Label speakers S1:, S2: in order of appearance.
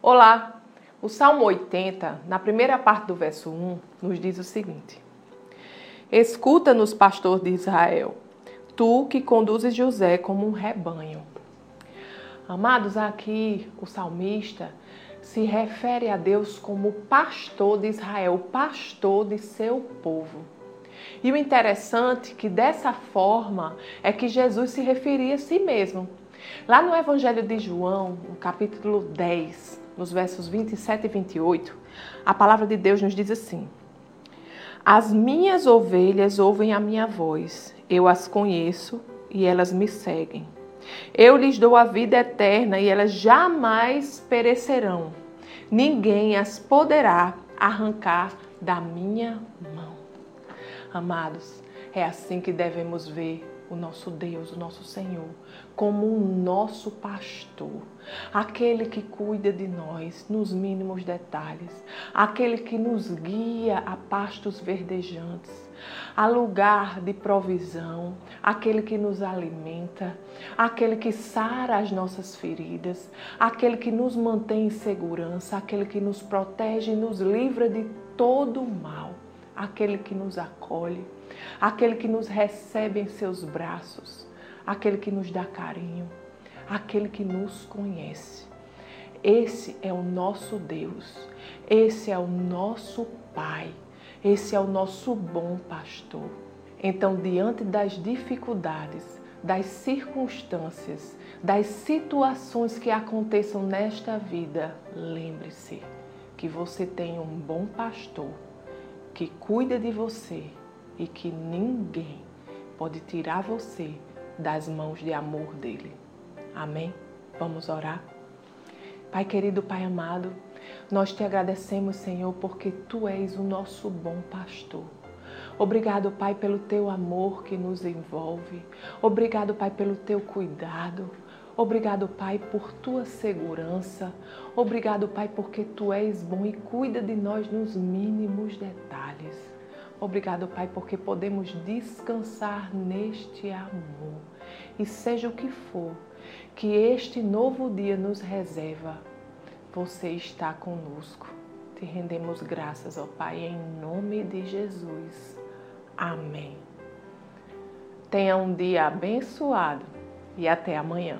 S1: Olá! O Salmo 80, na primeira parte do verso 1, nos diz o seguinte: Escuta-nos, pastor de Israel, tu que conduzes José como um rebanho. Amados, aqui o salmista se refere a Deus como pastor de Israel, pastor de seu povo. E o interessante é que dessa forma é que Jesus se referia a si mesmo. Lá no Evangelho de João, no capítulo 10, nos versos 27 e 28, a palavra de Deus nos diz assim: As minhas ovelhas ouvem a minha voz, eu as conheço e elas me seguem. Eu lhes dou a vida eterna e elas jamais perecerão. Ninguém as poderá arrancar da minha mão. Amados, é assim que devemos ver o nosso Deus, o nosso Senhor, como o nosso pastor, aquele que cuida de nós nos mínimos detalhes, aquele que nos guia a pastos verdejantes, a lugar de provisão, aquele que nos alimenta, aquele que sara as nossas feridas, aquele que nos mantém em segurança, aquele que nos protege e nos livra de todo mal, aquele que nos acolhe. Aquele que nos recebe em seus braços, aquele que nos dá carinho, aquele que nos conhece. Esse é o nosso Deus, esse é o nosso Pai, esse é o nosso bom pastor. Então, diante das dificuldades, das circunstâncias, das situações que aconteçam nesta vida, lembre-se que você tem um bom pastor que cuida de você e que ninguém pode tirar você das mãos de amor dele. Amém? Vamos orar? Pai querido, Pai amado, nós te agradecemos, Senhor, porque tu és o nosso bom pastor. Obrigado, Pai, pelo teu amor que nos envolve. Obrigado, Pai, pelo teu cuidado. Obrigado, Pai, por tua segurança. Obrigado, Pai, porque tu és bom e cuida de nós nos mínimos detalhes. Obrigado, Pai, porque podemos descansar neste amor. E seja o que for que este novo dia nos reserva, você está conosco. Te rendemos graças, ó Pai, em nome de Jesus. Amém. Tenha um dia abençoado e até amanhã.